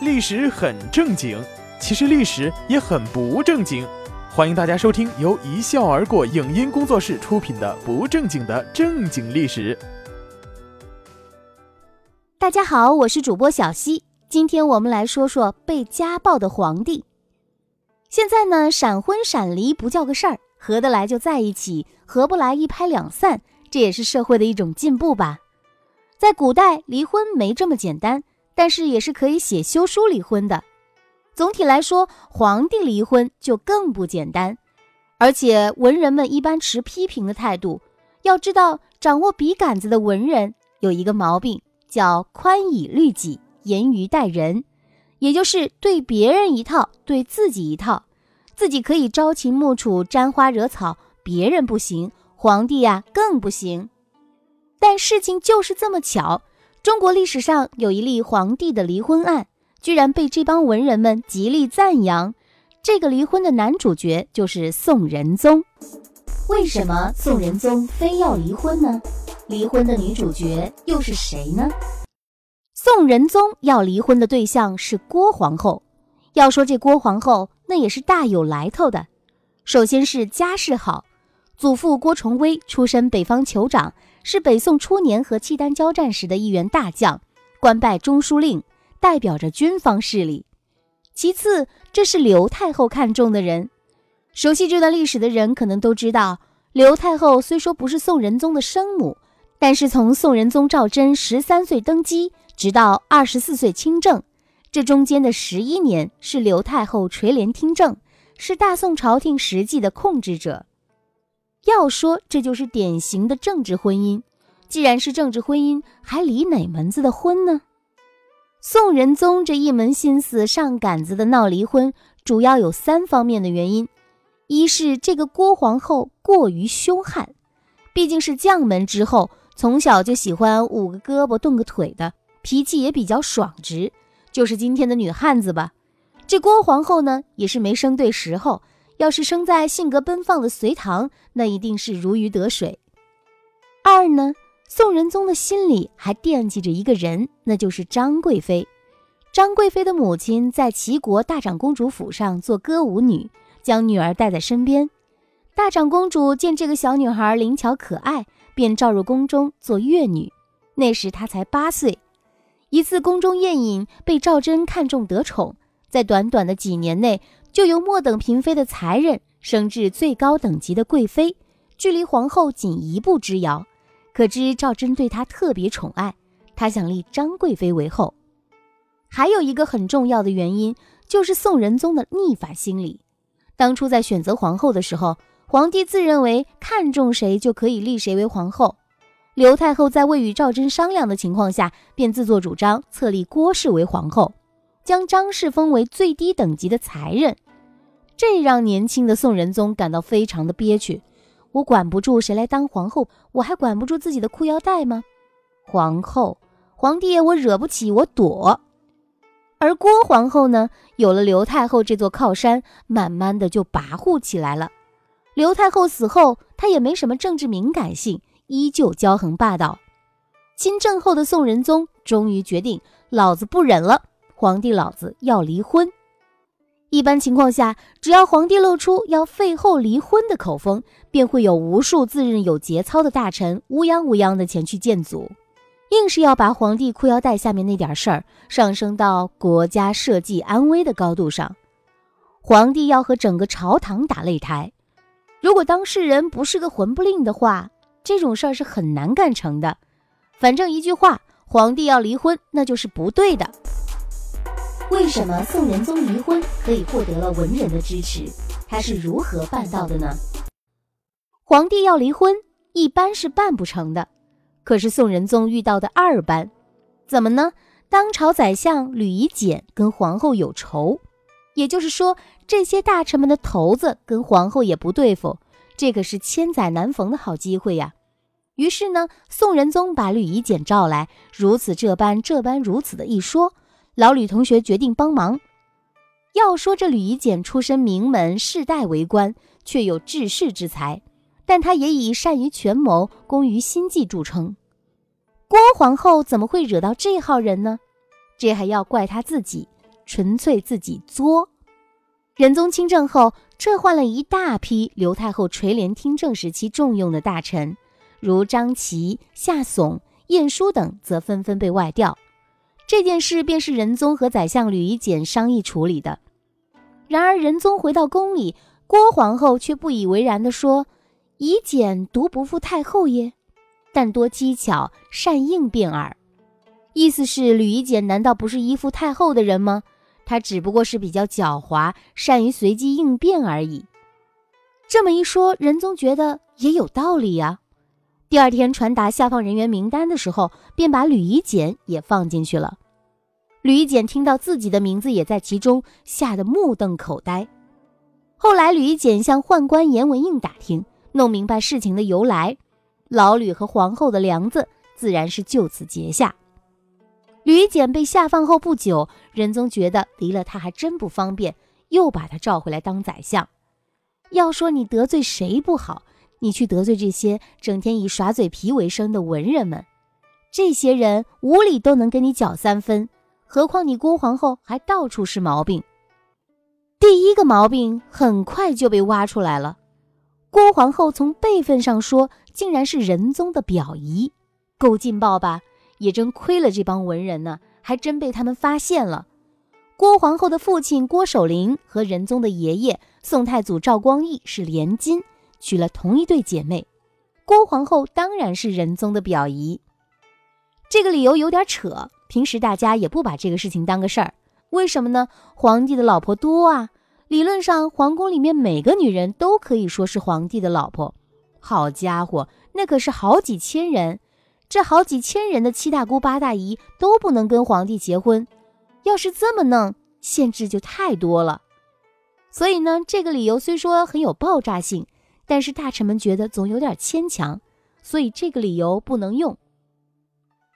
历史很正经，其实历史也很不正经。欢迎大家收听由一笑而过影音工作室出品的《不正经的正经历史》。大家好，我是主播小溪，今天我们来说说被家暴的皇帝。现在呢，闪婚闪离不叫个事儿，合得来就在一起，合不来一拍两散，这也是社会的一种进步吧。在古代，离婚没这么简单。但是也是可以写休书离婚的。总体来说，皇帝离婚就更不简单，而且文人们一般持批评的态度。要知道，掌握笔杆子的文人有一个毛病，叫宽以律己，严于待人，也就是对别人一套，对自己一套。自己可以朝秦暮楚、沾花惹草，别人不行，皇帝呀更不行。但事情就是这么巧。中国历史上有一例皇帝的离婚案，居然被这帮文人们极力赞扬。这个离婚的男主角就是宋仁宗。为什么宋仁宗非要离婚呢？离婚的女主角又是谁呢？宋仁宗要离婚的对象是郭皇后。要说这郭皇后，那也是大有来头的。首先是家世好，祖父郭崇威出身北方酋长。是北宋初年和契丹交战时的一员大将，官拜中书令，代表着军方势力。其次，这是刘太后看中的人。熟悉这段历史的人可能都知道，刘太后虽说不是宋仁宗的生母，但是从宋仁宗赵祯十三岁登基，直到二十四岁亲政，这中间的十一年是刘太后垂帘听政，是大宋朝廷实际的控制者。要说这就是典型的政治婚姻，既然是政治婚姻，还离哪门子的婚呢？宋仁宗这一门心思上杆子的闹离婚，主要有三方面的原因：一是这个郭皇后过于凶悍，毕竟是将门之后，从小就喜欢捂个胳膊动个腿的，脾气也比较爽直，就是今天的女汉子吧。这郭皇后呢，也是没生对时候。要是生在性格奔放的隋唐，那一定是如鱼得水。二呢，宋仁宗的心里还惦记着一个人，那就是张贵妃。张贵妃的母亲在齐国大长公主府上做歌舞女，将女儿带在身边。大长公主见这个小女孩灵巧可爱，便召入宫中做乐女。那时她才八岁。一次宫中宴饮，被赵祯看中得宠，在短短的几年内。就由末等嫔妃的才人升至最高等级的贵妃，距离皇后仅一步之遥，可知赵祯对她特别宠爱。他想立张贵妃为后。还有一个很重要的原因，就是宋仁宗的逆反心理。当初在选择皇后的时候，皇帝自认为看中谁就可以立谁为皇后。刘太后在未与赵祯商量的情况下，便自作主张册立郭氏为皇后。将张氏封为最低等级的才人，这让年轻的宋仁宗感到非常的憋屈。我管不住谁来当皇后，我还管不住自己的裤腰带吗？皇后，皇帝我惹不起，我躲。而郭皇后呢，有了刘太后这座靠山，慢慢的就跋扈起来了。刘太后死后，她也没什么政治敏感性，依旧骄横霸道。亲政后的宋仁宗终于决定，老子不忍了。皇帝老子要离婚。一般情况下，只要皇帝露出要废后离婚的口风，便会有无数自认有节操的大臣乌泱乌泱的前去见阻，硬是要把皇帝裤腰带下面那点事儿上升到国家社稷安危的高度上。皇帝要和整个朝堂打擂台，如果当事人不是个混不吝的话，这种事儿是很难干成的。反正一句话，皇帝要离婚，那就是不对的。为什么宋仁宗离婚可以获得了文人的支持？他是如何办到的呢？皇帝要离婚，一般是办不成的。可是宋仁宗遇到的二般，怎么呢？当朝宰相吕夷简跟皇后有仇，也就是说，这些大臣们的头子跟皇后也不对付，这可是千载难逢的好机会呀。于是呢，宋仁宗把吕夷简召来，如此这般，这般如此的一说。老吕同学决定帮忙。要说这吕夷简出身名门，世代为官，却有治世之才，但他也以善于权谋、工于心计著称。郭皇后怎么会惹到这号人呢？这还要怪他自己，纯粹自己作。仁宗亲政后，撤换了一大批刘太后垂帘听政时期重用的大臣，如张琪、夏竦、晏殊等，则纷纷被外调。这件事便是仁宗和宰相吕夷简商议处理的。然而，仁宗回到宫里，郭皇后却不以为然地说：“夷简独不负太后耶？但多机巧，善应变耳。”意思是吕夷简难道不是依附太后的人吗？他只不过是比较狡猾，善于随机应变而已。这么一说，仁宗觉得也有道理呀。第二天传达下放人员名单的时候，便把吕夷简也放进去了。吕夷简听到自己的名字也在其中，吓得目瞪口呆。后来，吕夷简向宦官严文应打听，弄明白事情的由来，老吕和皇后的梁子自然是就此结下。吕简被下放后不久，仁宗觉得离了他还真不方便，又把他召回来当宰相。要说你得罪谁不好，你去得罪这些整天以耍嘴皮为生的文人们，这些人无理都能跟你搅三分，何况你郭皇后还到处是毛病。第一个毛病很快就被挖出来了，郭皇后从辈分上说，竟然是仁宗的表姨，够劲爆吧？也真亏了这帮文人呢，还真被他们发现了。郭皇后的父亲郭守陵和仁宗的爷爷宋太祖赵光义是连襟，娶了同一对姐妹。郭皇后当然是仁宗的表姨。这个理由有点扯，平时大家也不把这个事情当个事儿。为什么呢？皇帝的老婆多啊，理论上皇宫里面每个女人都可以说是皇帝的老婆。好家伙，那可是好几千人。这好几千人的七大姑八大姨都不能跟皇帝结婚，要是这么弄，限制就太多了。所以呢，这个理由虽说很有爆炸性，但是大臣们觉得总有点牵强，所以这个理由不能用。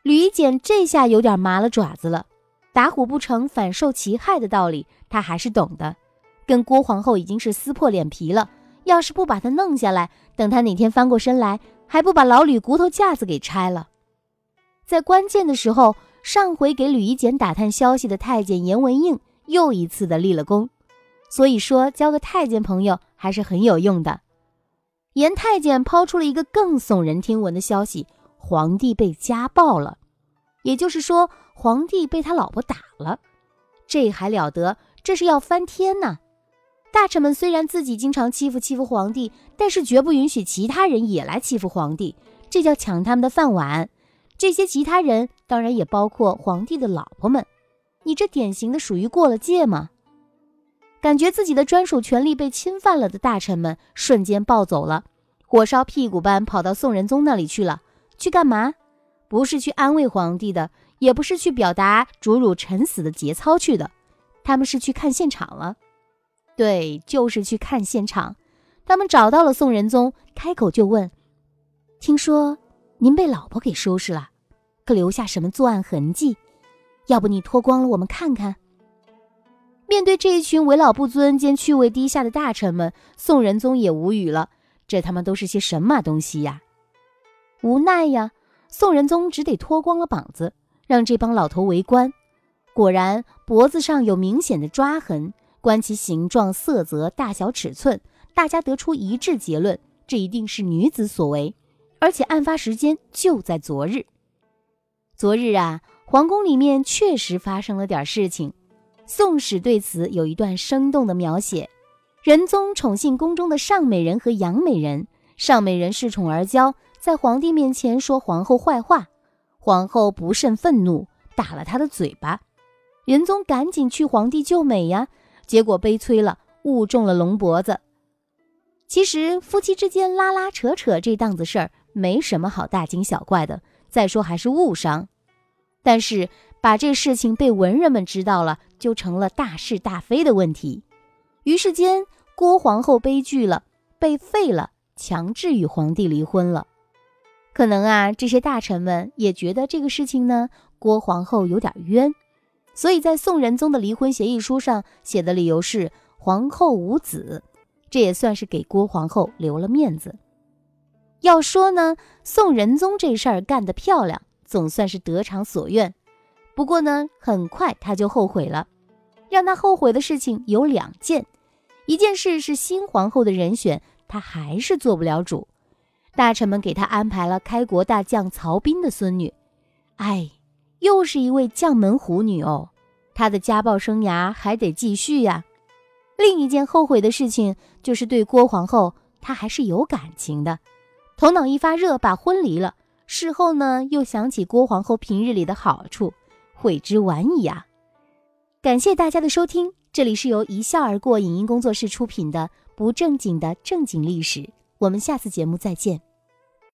吕夷简这下有点麻了爪子了，打虎不成反受其害的道理他还是懂的。跟郭皇后已经是撕破脸皮了，要是不把她弄下来，等她哪天翻过身来。还不把老吕骨头架子给拆了，在关键的时候，上回给吕夷简打探消息的太监严文应又一次的立了功，所以说交个太监朋友还是很有用的。严太监抛出了一个更耸人听闻的消息：皇帝被家暴了，也就是说，皇帝被他老婆打了，这还了得？这是要翻天呐！大臣们虽然自己经常欺负欺负皇帝，但是绝不允许其他人也来欺负皇帝，这叫抢他们的饭碗。这些其他人当然也包括皇帝的老婆们。你这典型的属于过了界吗？感觉自己的专属权利被侵犯了的大臣们瞬间暴走了，火烧屁股般跑到宋仁宗那里去了。去干嘛？不是去安慰皇帝的，也不是去表达主辱臣死的节操去的，他们是去看现场了。对，就是去看现场。他们找到了宋仁宗，开口就问：“听说您被老婆给收拾了，可留下什么作案痕迹？要不你脱光了，我们看看。”面对这一群为老不尊兼趣味低下的大臣们，宋仁宗也无语了。这他妈都是些什么东西呀？无奈呀，宋仁宗只得脱光了膀子，让这帮老头围观。果然，脖子上有明显的抓痕。观其形状、色泽、大小、尺寸，大家得出一致结论：这一定是女子所为，而且案发时间就在昨日。昨日啊，皇宫里面确实发生了点事情。《宋史》对此有一段生动的描写：仁宗宠幸宫中的尚美人和杨美人，尚美人恃宠而骄，在皇帝面前说皇后坏话，皇后不甚愤怒，打了他的嘴巴。仁宗赶紧去皇帝救美呀。结果悲催了，误中了龙脖子。其实夫妻之间拉拉扯扯这档子事儿没什么好大惊小怪的。再说还是误伤，但是把这事情被文人们知道了，就成了大是大非的问题。于是间，郭皇后悲剧了，被废了，强制与皇帝离婚了。可能啊，这些大臣们也觉得这个事情呢，郭皇后有点冤。所以在宋仁宗的离婚协议书上写的理由是皇后无子，这也算是给郭皇后留了面子。要说呢，宋仁宗这事儿干得漂亮，总算是得偿所愿。不过呢，很快他就后悔了。让他后悔的事情有两件，一件事是新皇后的人选，他还是做不了主。大臣们给他安排了开国大将曹彬的孙女，哎，又是一位将门虎女哦，她的家暴生涯还得继续呀。另一件后悔的事情就是对郭皇后，他还是有感情的，头脑一发热把婚离了，事后呢又想起郭皇后平日里的好处，悔之晚矣啊。感谢大家的收听，这里是由一笑而过影音工作室出品的不正经的正经历史。我们下次节目再见。